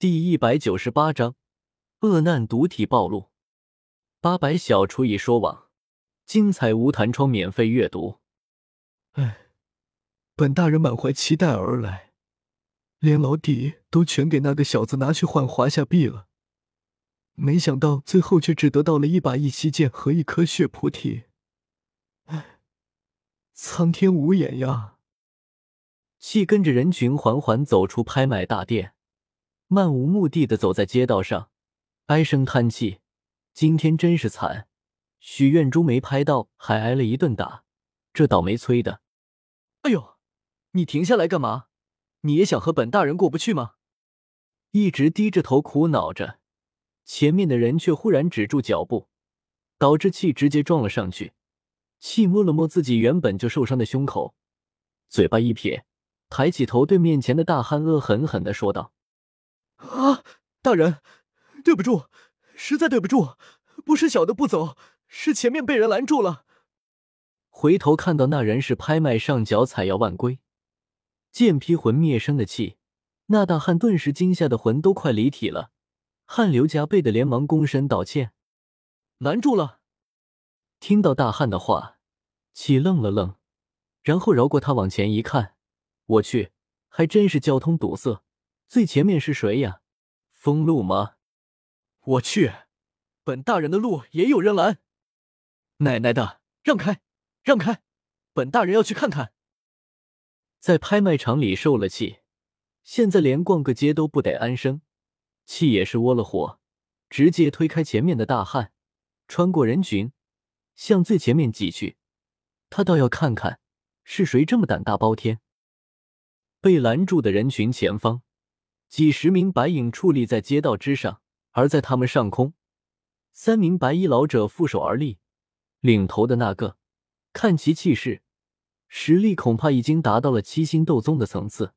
第一百九十八章，恶难毒体暴露。八百小厨已说网，精彩无弹窗免费阅读。哎，本大人满怀期待而来，连老底都全给那个小子拿去换华夏币了，没想到最后却只得到了一把异息剑和一颗血菩提。哎，苍天无眼呀！气跟着人群缓缓走出拍卖大殿。漫无目的的走在街道上，唉声叹气：“今天真是惨，许愿珠没拍到，还挨了一顿打，这倒霉催的。”哎呦，你停下来干嘛？你也想和本大人过不去吗？一直低着头苦恼着，前面的人却忽然止住脚步，导致气直接撞了上去。气摸了摸自己原本就受伤的胸口，嘴巴一撇，抬起头对面前的大汉恶狠狠的说道。啊，大人，对不住，实在对不住，不是小的不走，是前面被人拦住了。回头看到那人是拍卖上脚采药万龟，剑劈魂灭生的气，那大汉顿时惊吓的魂都快离体了，汗流浃背的连忙躬身道歉。拦住了。听到大汉的话，气愣了愣，然后绕过他往前一看，我去，还真是交通堵塞。最前面是谁呀？封路吗？我去，本大人的路也有人拦！奶奶的，让开，让开！本大人要去看看。在拍卖场里受了气，现在连逛个街都不得安生，气也是窝了火，直接推开前面的大汉，穿过人群，向最前面挤去。他倒要看看是谁这么胆大包天。被拦住的人群前方。几十名白影矗立在街道之上，而在他们上空，三名白衣老者负手而立。领头的那个，看其气势，实力恐怕已经达到了七星斗宗的层次。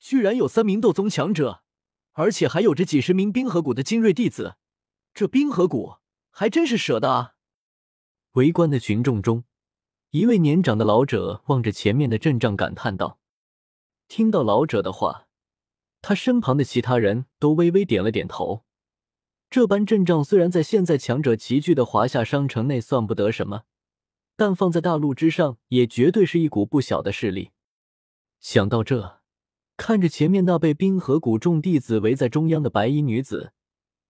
居然有三名斗宗强者，而且还有着几十名冰河谷的精锐弟子，这冰河谷还真是舍得啊！围观的群众中，一位年长的老者望着前面的阵仗，感叹道：“听到老者的话。”他身旁的其他人都微微点了点头。这般阵仗虽然在现在强者齐聚的华夏商城内算不得什么，但放在大陆之上也绝对是一股不小的势力。想到这，看着前面那被冰河谷众弟子围在中央的白衣女子，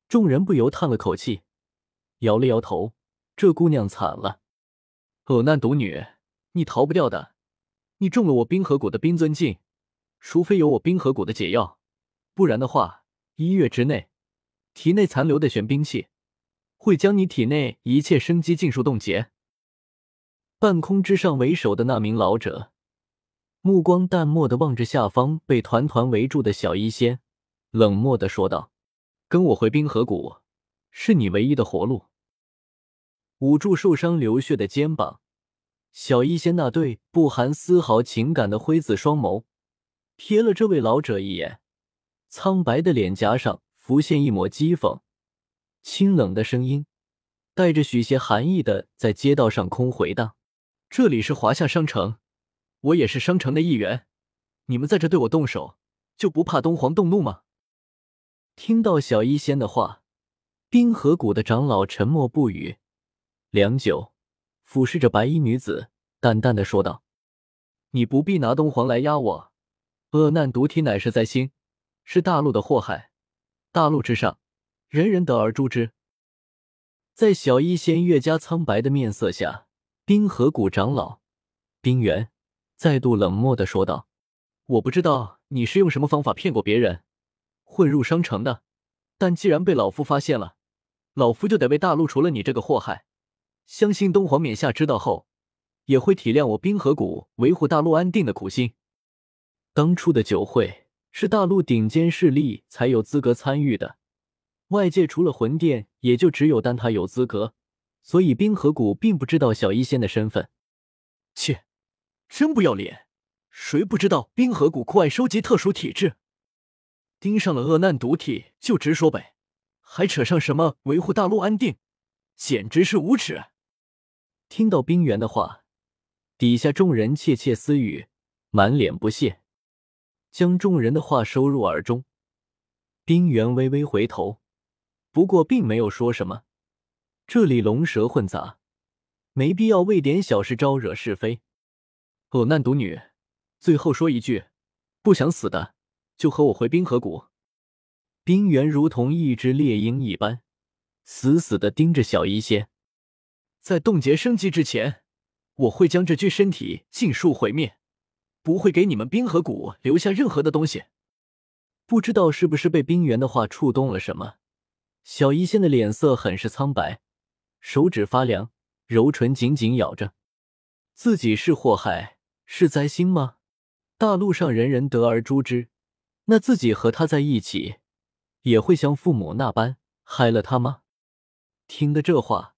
众人不由叹了口气，摇了摇头：“这姑娘惨了，恶难毒女，你逃不掉的。你中了我冰河谷的冰尊镜，除非有我冰河谷的解药。”不然的话，一月之内，体内残留的玄冰气会将你体内一切生机尽数冻结。半空之上为首的那名老者，目光淡漠的望着下方被团团围住的小医仙，冷漠的说道：“跟我回冰河谷，是你唯一的活路。”捂住受伤流血的肩膀，小医仙那对不含丝毫情感的灰紫双眸，瞥了这位老者一眼。苍白的脸颊上浮现一抹讥讽，清冷的声音带着许些寒意的在街道上空回荡：“这里是华夏商城，我也是商城的一员，你们在这对我动手，就不怕东皇动怒吗？”听到小医仙的话，冰河谷的长老沉默不语，良久，俯视着白衣女子，淡淡的说道：“你不必拿东皇来压我，恶难毒体乃是在心。”是大陆的祸害，大陆之上，人人得而诛之。在小医仙越加苍白的面色下，冰河谷长老冰原再度冷漠的说道：“我不知道你是用什么方法骗过别人，混入商城的，但既然被老夫发现了，老夫就得为大陆除了你这个祸害。相信东皇冕下知道后，也会体谅我冰河谷维护大陆安定的苦心。当初的酒会。”是大陆顶尖势力才有资格参与的，外界除了魂殿，也就只有丹塔有资格，所以冰河谷并不知道小医仙的身份。切，真不要脸！谁不知道冰河谷酷爱收集特殊体质？盯上了恶难毒体就直说呗，还扯上什么维护大陆安定，简直是无耻！听到冰原的话，底下众人窃窃私语，满脸不屑。将众人的话收入耳中，冰原微微回头，不过并没有说什么。这里龙蛇混杂，没必要为点小事招惹是非。恶难独女，最后说一句，不想死的就和我回冰河谷。冰原如同一只猎鹰一般，死死的盯着小医仙。在冻结升级之前，我会将这具身体尽数毁灭，不会给你们冰河谷留下任何的东西。不知道是不是被冰原的话触动了什么，小医仙的脸色很是苍白，手指发凉，柔唇紧紧咬着。自己是祸害，是灾星吗？大陆上人人得而诛之，那自己和他在一起，也会像父母那般害了他吗？听得这话，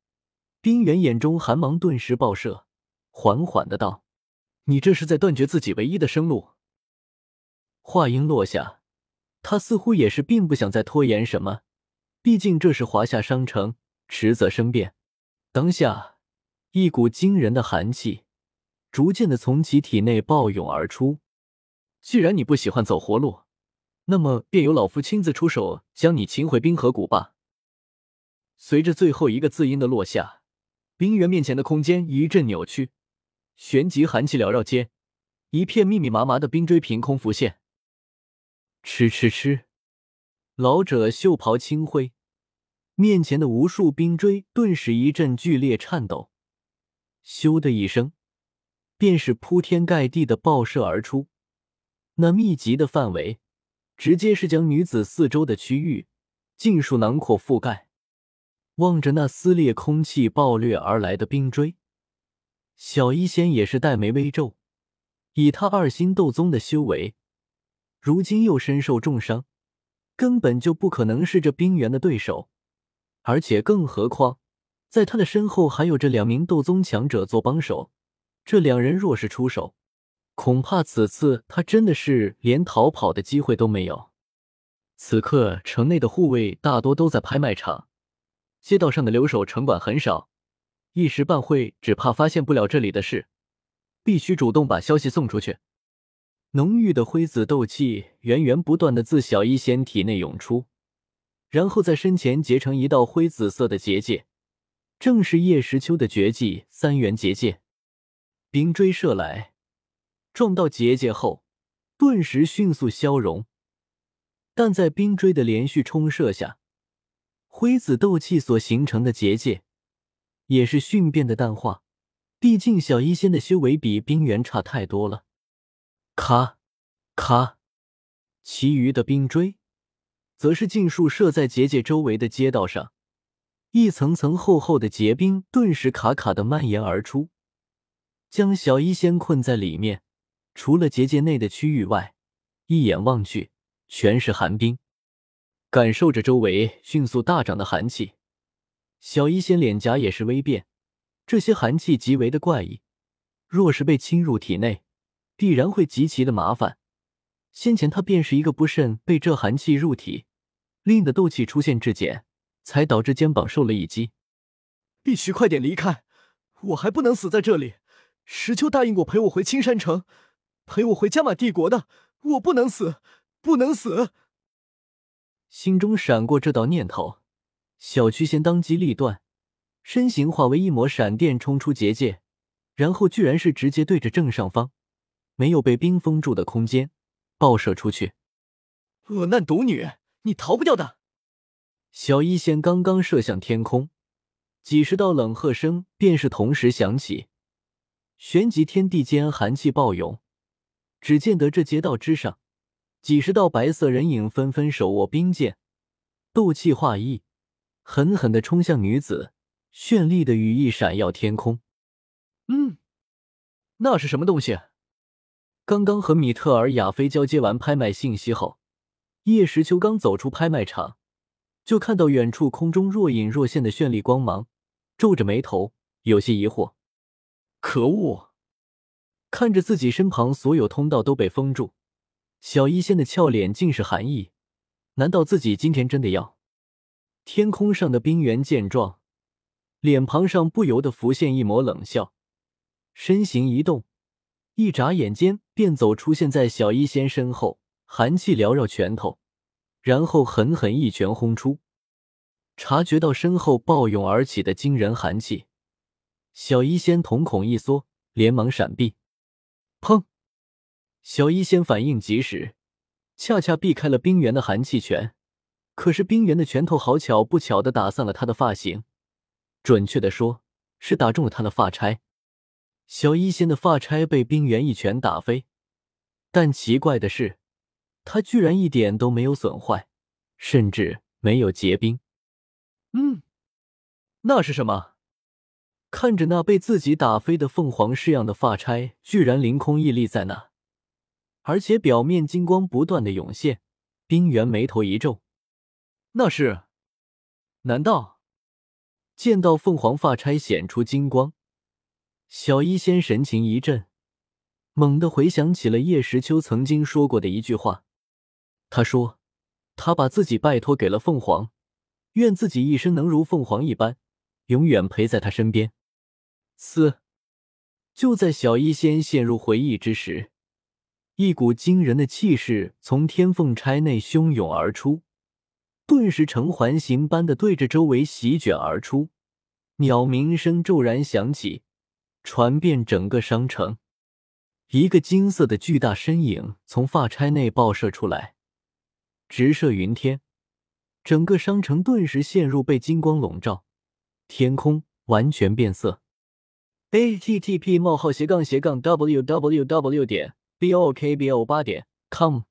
冰原眼中寒芒顿时爆射，缓缓的道：“你这是在断绝自己唯一的生路。”话音落下。他似乎也是并不想再拖延什么，毕竟这是华夏商城，迟则生变。当下，一股惊人的寒气逐渐的从其体内暴涌而出。既然你不喜欢走活路，那么便由老夫亲自出手将你擒回冰河谷吧。随着最后一个字音的落下，冰原面前的空间一阵扭曲，旋即寒气缭绕间，一片密密麻麻的冰锥凭空浮现。吃吃吃！老者袖袍轻挥，面前的无数冰锥顿时一阵剧烈颤抖，咻的一声，便是铺天盖地的爆射而出。那密集的范围，直接是将女子四周的区域尽数囊括覆盖。望着那撕裂空气、暴掠而来的冰锥，小医仙也是黛眉微皱。以他二星斗宗的修为。如今又身受重伤，根本就不可能是这冰原的对手，而且更何况，在他的身后还有这两名斗宗强者做帮手，这两人若是出手，恐怕此次他真的是连逃跑的机会都没有。此刻城内的护卫大多都在拍卖场，街道上的留守城管很少，一时半会只怕发现不了这里的事，必须主动把消息送出去。浓郁的灰紫斗气源源不断的自小医仙体内涌出，然后在身前结成一道灰紫色的结界，正是叶时秋的绝技三元结界。冰锥射来，撞到结界后，顿时迅速消融。但在冰锥的连续冲射下，灰紫斗气所形成的结界也是迅变的淡化。毕竟小医仙的修为比冰原差太多了。咔，咔，其余的冰锥，则是尽数射在结界周围的街道上，一层层厚厚的结冰顿时卡卡的蔓延而出，将小医仙困在里面。除了结界内的区域外，一眼望去全是寒冰。感受着周围迅速大涨的寒气，小医仙脸颊也是微变。这些寒气极为的怪异，若是被侵入体内。必然会极其的麻烦。先前他便是一个不慎被这寒气入体，令的斗气出现质减，才导致肩膀受了一击。必须快点离开，我还不能死在这里。石秋答应过陪我回青山城，陪我回加玛帝国的，我不能死，不能死。心中闪过这道念头，小曲仙当机立断，身形化为一抹闪电冲出结界，然后居然是直接对着正上方。没有被冰封住的空间爆射出去，恶难毒女，你逃不掉的！小一仙刚刚射向天空，几十道冷喝声便是同时响起，旋即天地间寒气暴涌。只见得这街道之上，几十道白色人影纷纷手握冰剑，斗气化翼，狠狠的冲向女子，绚丽的羽翼闪耀天空。嗯，那是什么东西？刚刚和米特尔、亚菲交接完拍卖信息后，叶时秋刚走出拍卖场，就看到远处空中若隐若现的绚丽光芒，皱着眉头，有些疑惑。可恶！看着自己身旁所有通道都被封住，小医仙的俏脸尽是寒意。难道自己今天真的要？天空上的冰原见状，脸庞上不由得浮现一抹冷笑，身形一动。一眨眼间，便走出现在小医仙身后，寒气缭绕拳头，然后狠狠一拳轰出。察觉到身后暴涌而起的惊人寒气，小医仙瞳孔一缩，连忙闪避。砰！小医仙反应及时，恰恰避开了冰原的寒气拳。可是冰原的拳头好巧不巧的打散了他的发型，准确的说，是打中了他的发钗。小医仙的发钗被冰原一拳打飞，但奇怪的是，他居然一点都没有损坏，甚至没有结冰。嗯，那是什么？看着那被自己打飞的凤凰式样的发钗，居然凌空屹立在那，而且表面金光不断的涌现。冰原眉头一皱，那是？难道？见到凤凰发钗显出金光，小医仙神情一震，猛地回想起了叶时秋曾经说过的一句话。他说：“他把自己拜托给了凤凰。”愿自己一生能如凤凰一般，永远陪在他身边。嘶，就在小医仙陷入回忆之时，一股惊人的气势从天凤钗内汹涌而出，顿时呈环形般的对着周围席卷而出。鸟鸣声骤然响起，传遍整个商城。一个金色的巨大身影从发钗内爆射出来，直射云天。整个商城顿时陷入被金光笼罩，天空完全变色。a t t p: 冒号斜杠斜杠 w w w. 点 b o k b o 八点 com